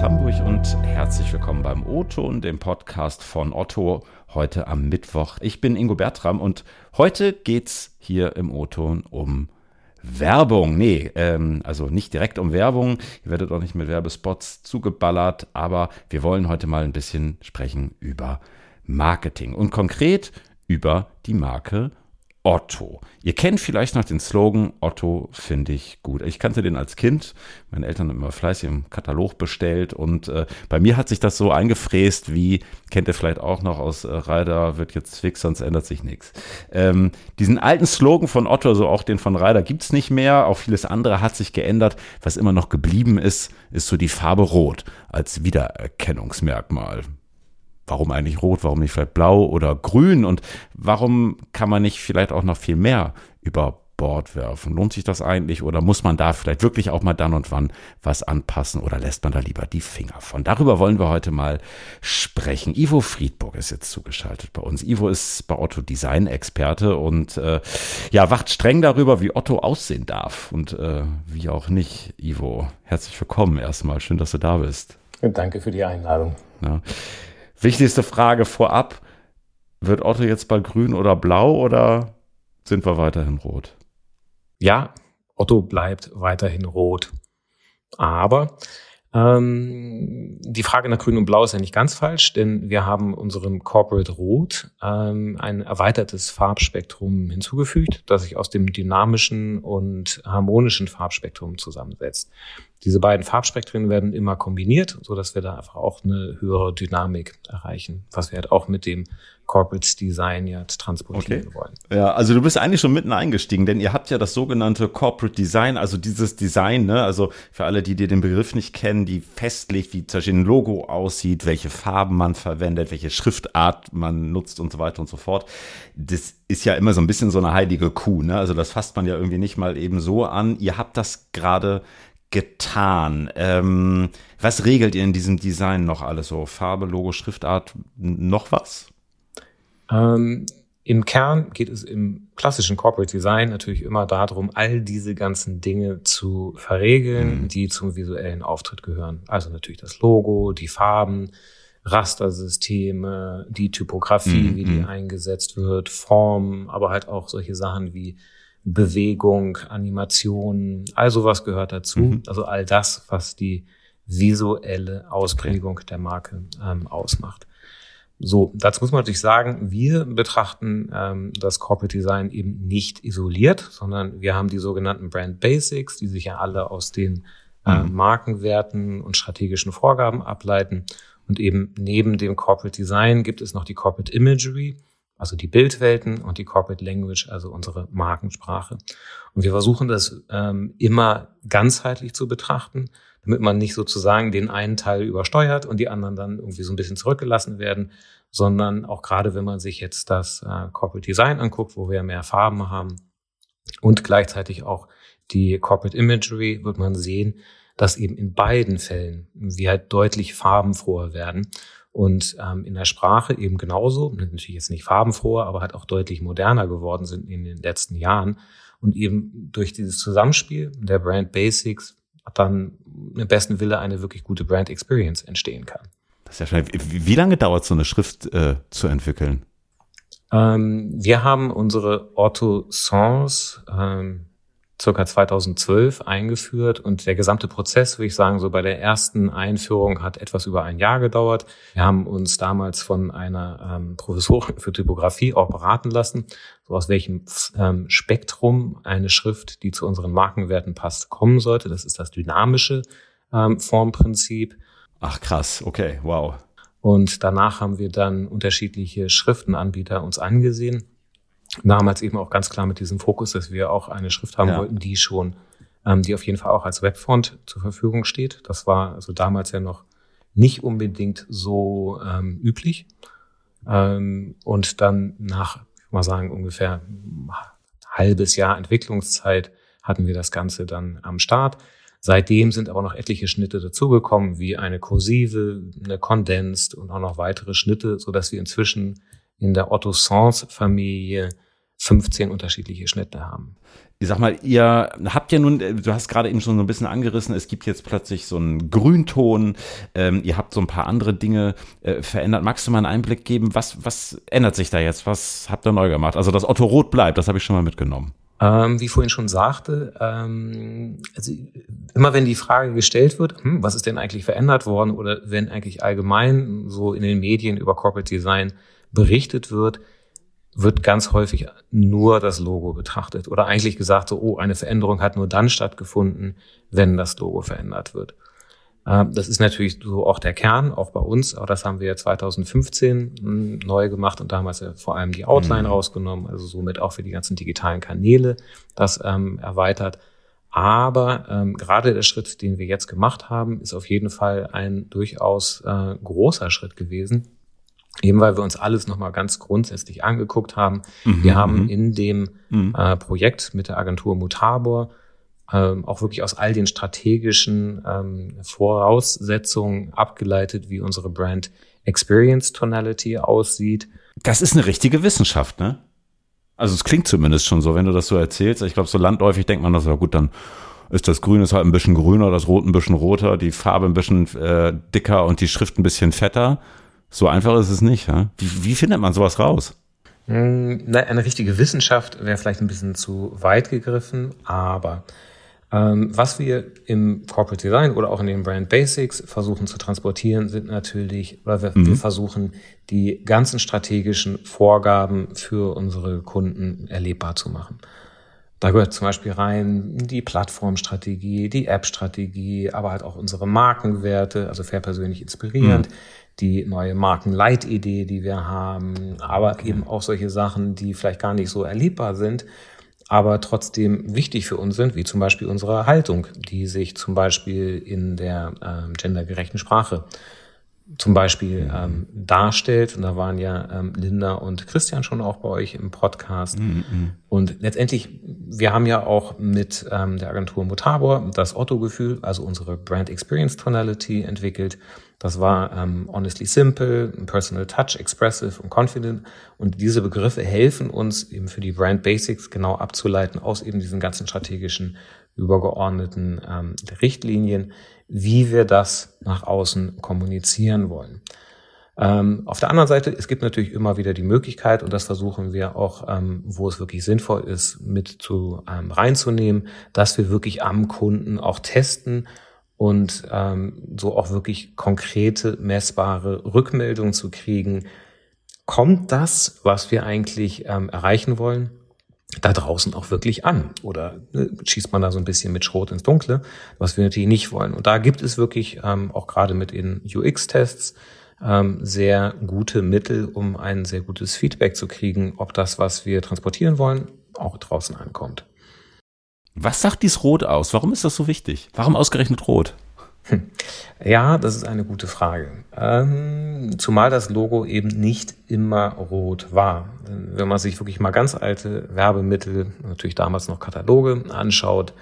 Hamburg und herzlich willkommen beim O-Ton, dem Podcast von Otto, heute am Mittwoch. Ich bin Ingo Bertram und heute geht's hier im O-Ton um Werbung. Nee, ähm, also nicht direkt um Werbung. Ihr werdet auch nicht mit Werbespots zugeballert, aber wir wollen heute mal ein bisschen sprechen über Marketing und konkret über die Marke Otto. Ihr kennt vielleicht noch den Slogan Otto finde ich gut. Ich kannte den als Kind. Meine Eltern haben immer fleißig im Katalog bestellt und äh, bei mir hat sich das so eingefräst wie, kennt ihr vielleicht auch noch aus äh, Reider, wird jetzt fix, sonst ändert sich nichts. Ähm, diesen alten Slogan von Otto, so auch den von Reider, gibt's nicht mehr. Auch vieles andere hat sich geändert. Was immer noch geblieben ist, ist so die Farbe Rot als Wiedererkennungsmerkmal warum eigentlich rot, warum nicht vielleicht blau oder grün und warum kann man nicht vielleicht auch noch viel mehr über Bord werfen? Lohnt sich das eigentlich oder muss man da vielleicht wirklich auch mal dann und wann was anpassen oder lässt man da lieber die Finger von? Darüber wollen wir heute mal sprechen. Ivo Friedburg ist jetzt zugeschaltet bei uns. Ivo ist bei Otto Design-Experte und äh, ja, wacht streng darüber, wie Otto aussehen darf und äh, wie auch nicht. Ivo, herzlich willkommen erstmal. Schön, dass du da bist. Danke für die Einladung. Ja. Wichtigste Frage vorab. Wird Otto jetzt bald grün oder blau oder sind wir weiterhin rot? Ja, Otto bleibt weiterhin rot. Aber ähm, die Frage nach Grün und Blau ist ja nicht ganz falsch, denn wir haben unserem Corporate Rot ähm, ein erweitertes Farbspektrum hinzugefügt, das sich aus dem dynamischen und harmonischen Farbspektrum zusammensetzt. Diese beiden Farbspektren werden immer kombiniert, so dass wir da einfach auch eine höhere Dynamik erreichen, was wir halt auch mit dem Corporate Design ja transportieren okay. wollen. Ja, also du bist eigentlich schon mitten eingestiegen, denn ihr habt ja das sogenannte Corporate Design, also dieses Design, ne, also für alle, die dir den Begriff nicht kennen, die festlegt, wie zum Beispiel ein Logo aussieht, welche Farben man verwendet, welche Schriftart man nutzt und so weiter und so fort. Das ist ja immer so ein bisschen so eine heilige Kuh, ne? Also das fasst man ja irgendwie nicht mal eben so an. Ihr habt das gerade getan. Ähm, was regelt ihr in diesem Design noch alles so? Farbe, Logo, Schriftart, noch was? Ähm, Im Kern geht es im klassischen Corporate Design natürlich immer darum, all diese ganzen Dinge zu verregeln, mhm. die zum visuellen Auftritt gehören. Also natürlich das Logo, die Farben, Rastersysteme, die Typografie, mhm. wie die mhm. eingesetzt wird, Form, aber halt auch solche Sachen wie Bewegung, Animation, all sowas gehört dazu. Mhm. Also all das, was die visuelle Ausprägung okay. der Marke ähm, ausmacht. So, dazu muss man natürlich sagen, wir betrachten ähm, das Corporate Design eben nicht isoliert, sondern wir haben die sogenannten Brand Basics, die sich ja alle aus den äh, mhm. Markenwerten und strategischen Vorgaben ableiten. Und eben neben dem Corporate Design gibt es noch die Corporate Imagery, also die Bildwelten und die Corporate Language, also unsere Markensprache. Und wir versuchen das ähm, immer ganzheitlich zu betrachten, damit man nicht sozusagen den einen Teil übersteuert und die anderen dann irgendwie so ein bisschen zurückgelassen werden, sondern auch gerade wenn man sich jetzt das äh, Corporate Design anguckt, wo wir mehr Farben haben und gleichzeitig auch die Corporate Imagery, wird man sehen, dass eben in beiden Fällen wir halt deutlich farbenfroher werden und ähm, in der Sprache eben genauso, natürlich jetzt nicht farbenfroher, aber halt auch deutlich moderner geworden sind in den letzten Jahren. Und eben durch dieses Zusammenspiel der Brand Basics dann im besten Wille eine wirklich gute Brand Experience entstehen kann. Das ist ja schnell. Wie lange dauert so eine Schrift äh, zu entwickeln? Ähm, wir haben unsere Otto Sans ähm, circa 2012 eingeführt und der gesamte Prozess, würde ich sagen, so bei der ersten Einführung hat etwas über ein Jahr gedauert. Wir haben uns damals von einer ähm, Professorin für Typografie auch beraten lassen, so aus welchem ähm, Spektrum eine Schrift, die zu unseren Markenwerten passt, kommen sollte. Das ist das dynamische ähm, Formprinzip. Ach krass, okay, wow. Und danach haben wir dann unterschiedliche Schriftenanbieter uns angesehen damals eben auch ganz klar mit diesem Fokus, dass wir auch eine Schrift haben ja. wollten, die schon, ähm, die auf jeden Fall auch als Webfont zur Verfügung steht. Das war also damals ja noch nicht unbedingt so ähm, üblich. Ähm, und dann nach, ich mal sagen, ungefähr ein halbes Jahr Entwicklungszeit hatten wir das Ganze dann am Start. Seitdem sind aber noch etliche Schnitte dazugekommen, wie eine Kursive, eine Condensed und auch noch weitere Schnitte, so dass wir inzwischen in der Otto Sans Familie 15 unterschiedliche Schnitte haben. Ich sag mal, ihr habt ja nun, du hast gerade eben schon so ein bisschen angerissen, es gibt jetzt plötzlich so einen Grünton, ähm, ihr habt so ein paar andere Dinge äh, verändert. Magst du mal einen Einblick geben, was, was ändert sich da jetzt? Was habt ihr neu gemacht? Also, dass Otto Rot bleibt, das habe ich schon mal mitgenommen. Ähm, wie vorhin schon sagte, ähm, also immer wenn die Frage gestellt wird, hm, was ist denn eigentlich verändert worden oder wenn eigentlich allgemein so in den Medien über Corporate Design berichtet wird, wird ganz häufig nur das Logo betrachtet oder eigentlich gesagt so, oh, eine Veränderung hat nur dann stattgefunden, wenn das Logo verändert wird. Ähm, das ist natürlich so auch der Kern, auch bei uns, aber das haben wir 2015 hm, neu gemacht und damals ja vor allem die Outline mhm. rausgenommen, also somit auch für die ganzen digitalen Kanäle das ähm, erweitert. Aber ähm, gerade der Schritt, den wir jetzt gemacht haben, ist auf jeden Fall ein durchaus äh, großer Schritt gewesen. Eben weil wir uns alles nochmal ganz grundsätzlich angeguckt haben. Mhm. Wir haben mhm. in dem mhm. äh, Projekt mit der Agentur Mutabor ähm, auch wirklich aus all den strategischen ähm, Voraussetzungen abgeleitet, wie unsere Brand Experience Tonality aussieht. Das ist eine richtige Wissenschaft, ne? Also es klingt zumindest schon so, wenn du das so erzählst. Ich glaube, so landläufig denkt man das, ja gut, dann ist das Grün ist halt ein bisschen grüner, das Rot ein bisschen roter, die Farbe ein bisschen äh, dicker und die Schrift ein bisschen fetter. So einfach ist es nicht. Ja? Wie, wie findet man sowas raus? Hm, eine richtige Wissenschaft wäre vielleicht ein bisschen zu weit gegriffen, aber ähm, was wir im Corporate Design oder auch in den Brand Basics versuchen zu transportieren, sind natürlich, weil wir, mhm. wir versuchen, die ganzen strategischen Vorgaben für unsere Kunden erlebbar zu machen. Da gehört zum Beispiel rein die Plattformstrategie, die App-Strategie, aber halt auch unsere Markenwerte, also fair persönlich inspirierend, mhm. Die neue Markenleitidee, die wir haben, aber okay. eben auch solche Sachen, die vielleicht gar nicht so erlebbar sind, aber trotzdem wichtig für uns sind, wie zum Beispiel unsere Haltung, die sich zum Beispiel in der ähm, gendergerechten Sprache zum Beispiel ähm, darstellt. Und da waren ja ähm, Linda und Christian schon auch bei euch im Podcast. Mm. Und letztendlich, wir haben ja auch mit ähm, der Agentur Mutabor das Otto-Gefühl, also unsere Brand Experience Tonality entwickelt. Das war ähm, honestly simple, personal touch, expressive und confident. Und diese Begriffe helfen uns eben für die Brand Basics genau abzuleiten aus eben diesen ganzen strategischen übergeordneten ähm, Richtlinien, wie wir das nach außen kommunizieren wollen. Ähm, auf der anderen Seite, es gibt natürlich immer wieder die Möglichkeit, und das versuchen wir auch, ähm, wo es wirklich sinnvoll ist, mit zu ähm, reinzunehmen, dass wir wirklich am Kunden auch testen und ähm, so auch wirklich konkrete, messbare Rückmeldungen zu kriegen. Kommt das, was wir eigentlich ähm, erreichen wollen, da draußen auch wirklich an? Oder ne, schießt man da so ein bisschen mit Schrot ins Dunkle, was wir natürlich nicht wollen? Und da gibt es wirklich ähm, auch gerade mit den UX-Tests ähm, sehr gute Mittel, um ein sehr gutes Feedback zu kriegen, ob das, was wir transportieren wollen, auch draußen ankommt. Was sagt dies Rot aus? Warum ist das so wichtig? Warum ausgerechnet Rot? Hm. Ja, das ist eine gute Frage. Ähm, zumal das Logo eben nicht immer rot war. Wenn man sich wirklich mal ganz alte Werbemittel, natürlich damals noch Kataloge, anschaut,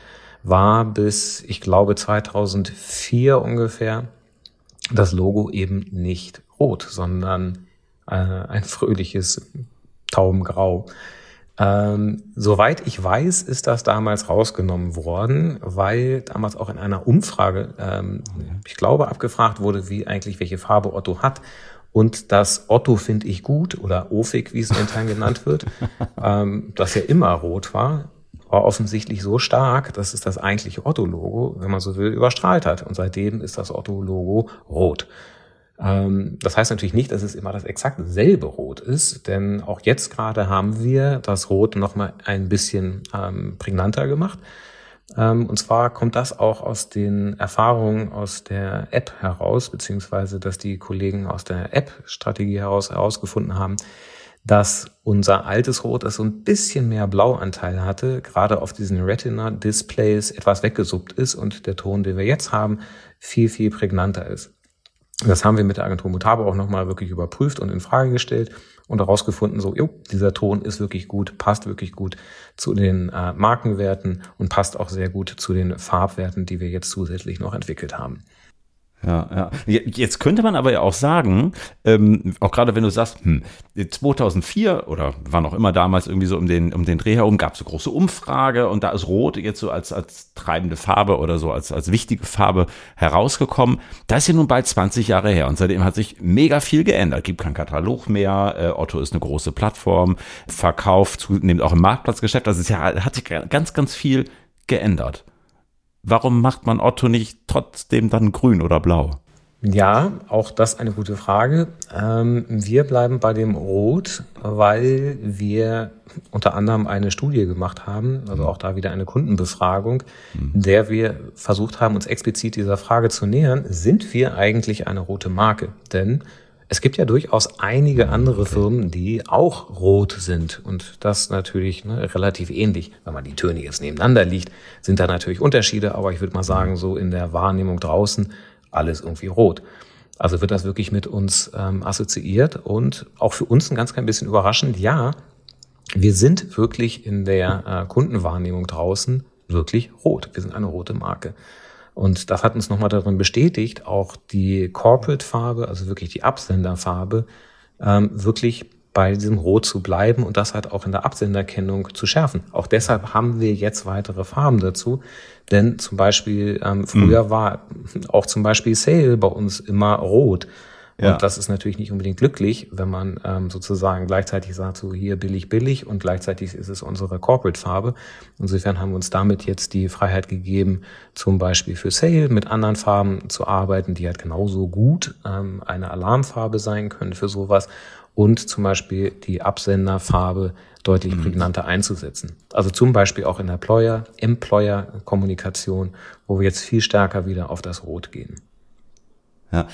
war bis, ich glaube, 2004 ungefähr das Logo eben nicht rot, sondern äh, ein fröhliches Taubengrau. Ähm, soweit ich weiß, ist das damals rausgenommen worden, weil damals auch in einer Umfrage, ähm, ich glaube, abgefragt wurde, wie eigentlich welche Farbe Otto hat. Und das Otto finde ich gut oder Ofig, wie es intern genannt wird, ähm, das ja immer rot war, war offensichtlich so stark, dass es das eigentliche Otto-Logo, wenn man so will, überstrahlt hat. Und seitdem ist das Otto-Logo rot. Ähm, das heißt natürlich nicht, dass es immer das exakt selbe Rot ist, denn auch jetzt gerade haben wir das Rot nochmal ein bisschen ähm, prägnanter gemacht. Ähm, und zwar kommt das auch aus den Erfahrungen aus der App heraus, beziehungsweise dass die Kollegen aus der App-Strategie heraus herausgefunden haben, dass unser altes Rot, das so ein bisschen mehr Blauanteil hatte, gerade auf diesen Retina-Displays etwas weggesuppt ist und der Ton, den wir jetzt haben, viel, viel prägnanter ist. Das haben wir mit der Agentur Mutabo auch nochmal wirklich überprüft und in Frage gestellt und herausgefunden, so, jo, dieser Ton ist wirklich gut, passt wirklich gut zu den äh, Markenwerten und passt auch sehr gut zu den Farbwerten, die wir jetzt zusätzlich noch entwickelt haben. Ja, ja. Jetzt könnte man aber ja auch sagen, ähm, auch gerade wenn du sagst, hm, 2004 oder wann auch immer damals irgendwie so um den, um den Dreh herum gab es eine große Umfrage und da ist Rot jetzt so als, als treibende Farbe oder so als, als wichtige Farbe herausgekommen. Das ist ja nun bald 20 Jahre her und seitdem hat sich mega viel geändert. Gibt kein Katalog mehr, äh, Otto ist eine große Plattform, verkauft zunehmend auch im Marktplatzgeschäft. Also es ja, hat sich ganz, ganz viel geändert warum macht man Otto nicht trotzdem dann grün oder blau? Ja, auch das eine gute Frage. Ähm, wir bleiben bei dem Rot, weil wir unter anderem eine Studie gemacht haben, also auch da wieder eine Kundenbefragung, in der wir versucht haben, uns explizit dieser Frage zu nähern, sind wir eigentlich eine rote Marke? Denn es gibt ja durchaus einige andere Firmen, die auch rot sind und das natürlich ne, relativ ähnlich. Wenn man die Töne jetzt nebeneinander liegt, sind da natürlich Unterschiede, aber ich würde mal sagen, so in der Wahrnehmung draußen alles irgendwie rot. Also wird das wirklich mit uns ähm, assoziiert und auch für uns ein ganz klein bisschen überraschend. Ja, wir sind wirklich in der äh, Kundenwahrnehmung draußen wirklich rot. Wir sind eine rote Marke. Und das hat uns nochmal darin bestätigt, auch die Corporate-Farbe, also wirklich die Absenderfarbe, ähm, wirklich bei diesem Rot zu bleiben und das halt auch in der Absenderkennung zu schärfen. Auch deshalb haben wir jetzt weitere Farben dazu. Denn zum Beispiel, ähm, früher mhm. war auch zum Beispiel Sale bei uns immer rot. Ja. Und das ist natürlich nicht unbedingt glücklich, wenn man ähm, sozusagen gleichzeitig sagt, so hier billig, billig und gleichzeitig ist es unsere Corporate-Farbe. Insofern haben wir uns damit jetzt die Freiheit gegeben, zum Beispiel für Sale mit anderen Farben zu arbeiten, die halt genauso gut ähm, eine Alarmfarbe sein können für sowas und zum Beispiel die Absenderfarbe deutlich mhm. prägnanter einzusetzen. Also zum Beispiel auch in der Employer, Employer-Kommunikation, wo wir jetzt viel stärker wieder auf das Rot gehen. Ja,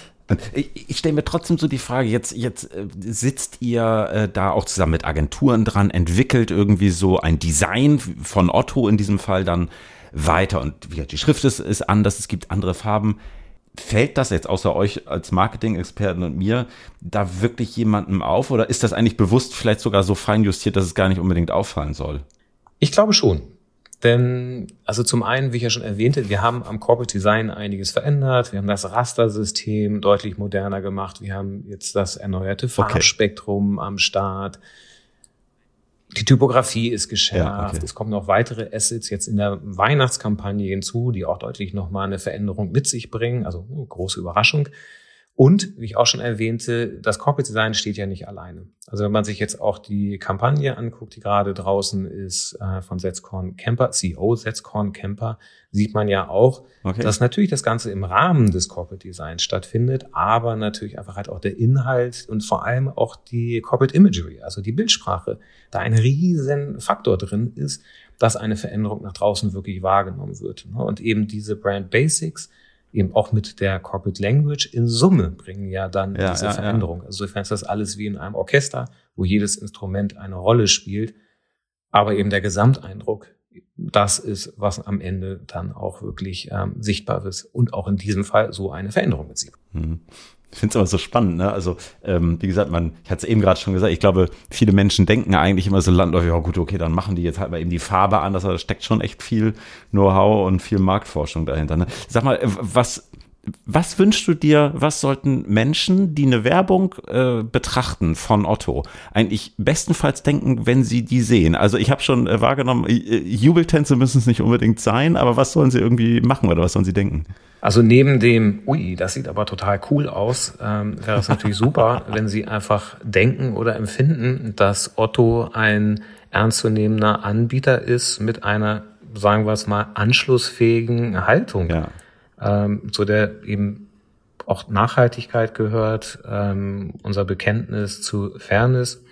ich, ich stelle mir trotzdem so die Frage, jetzt, jetzt äh, sitzt ihr äh, da auch zusammen mit Agenturen dran, entwickelt irgendwie so ein Design von Otto in diesem Fall dann weiter und die Schrift ist, ist anders, es gibt andere Farben. Fällt das jetzt außer euch als Marketing-Experten und mir da wirklich jemandem auf oder ist das eigentlich bewusst vielleicht sogar so fein justiert, dass es gar nicht unbedingt auffallen soll? Ich glaube schon. Denn, also zum einen, wie ich ja schon erwähnte, wir haben am Corporate Design einiges verändert. Wir haben das Rastersystem deutlich moderner gemacht. Wir haben jetzt das erneuerte Farbspektrum okay. am Start. Die Typografie ist geschärft. Ja, okay. Es kommen noch weitere Assets jetzt in der Weihnachtskampagne hinzu, die auch deutlich nochmal eine Veränderung mit sich bringen. Also große Überraschung. Und, wie ich auch schon erwähnte, das Corporate Design steht ja nicht alleine. Also wenn man sich jetzt auch die Kampagne anguckt, die gerade draußen ist äh, von Setzkorn Camper, CEO Setzkorn Camper, sieht man ja auch, okay. dass natürlich das Ganze im Rahmen des Corporate Designs stattfindet, aber natürlich einfach halt auch der Inhalt und vor allem auch die Corporate Imagery, also die Bildsprache, da ein riesen Faktor drin ist, dass eine Veränderung nach draußen wirklich wahrgenommen wird. Und eben diese Brand Basics, eben auch mit der Corporate Language in Summe bringen ja dann ja, diese ja, Veränderung. Ja. Also insofern ist das alles wie in einem Orchester, wo jedes Instrument eine Rolle spielt, aber eben der Gesamteindruck, das ist, was am Ende dann auch wirklich ähm, sichtbar ist und auch in diesem Fall so eine Veränderung mit sich. Mhm. Ich finde es aber so spannend, ne? Also, ähm, wie gesagt, man, ich hatte es eben gerade schon gesagt, ich glaube, viele Menschen denken eigentlich immer so landläufig, ja gut, okay, dann machen die jetzt halt mal eben die Farbe anders, aber da steckt schon echt viel Know-how und viel Marktforschung dahinter. Ne? Sag mal, äh, was, was wünschst du dir, was sollten Menschen, die eine Werbung äh, betrachten von Otto, eigentlich bestenfalls denken, wenn sie die sehen? Also ich habe schon äh, wahrgenommen, äh, Jubeltänze müssen es nicht unbedingt sein, aber was sollen sie irgendwie machen oder was sollen sie denken? Also neben dem, ui, das sieht aber total cool aus, ähm, wäre es natürlich super, wenn Sie einfach denken oder empfinden, dass Otto ein ernstzunehmender Anbieter ist mit einer, sagen wir es mal, anschlussfähigen Haltung, ja. Ähm, zu der eben auch Nachhaltigkeit gehört, ähm, unser Bekenntnis zu Fairness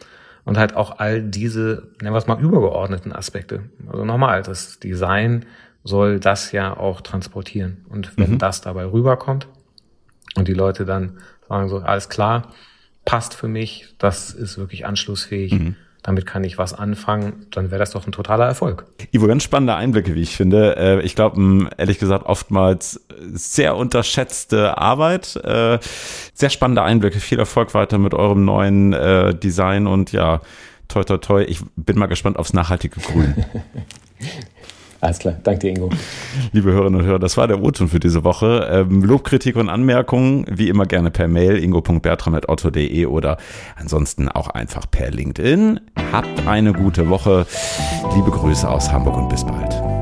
und halt auch all diese, nennen wir es mal, übergeordneten Aspekte. Also nochmal, das Design soll das ja auch transportieren. Und wenn mhm. das dabei rüberkommt und die Leute dann sagen so, alles klar, passt für mich, das ist wirklich anschlussfähig, mhm. Damit kann ich was anfangen, dann wäre das doch ein totaler Erfolg. Ivo, ganz spannende Einblicke, wie ich finde. Äh, ich glaube, ehrlich gesagt, oftmals sehr unterschätzte Arbeit. Äh, sehr spannende Einblicke. Viel Erfolg weiter mit eurem neuen äh, Design und ja, toi, toi, toi. Ich bin mal gespannt aufs nachhaltige Grün. Alles klar, danke dir, Ingo. Liebe Hörerinnen und Hörer, das war der O-Ton für diese Woche. Ähm, Lob, Kritik und Anmerkungen, wie immer gerne per Mail, ingo.bertram.otto.de oder ansonsten auch einfach per LinkedIn. Habt eine gute Woche. Liebe Grüße aus Hamburg und bis bald.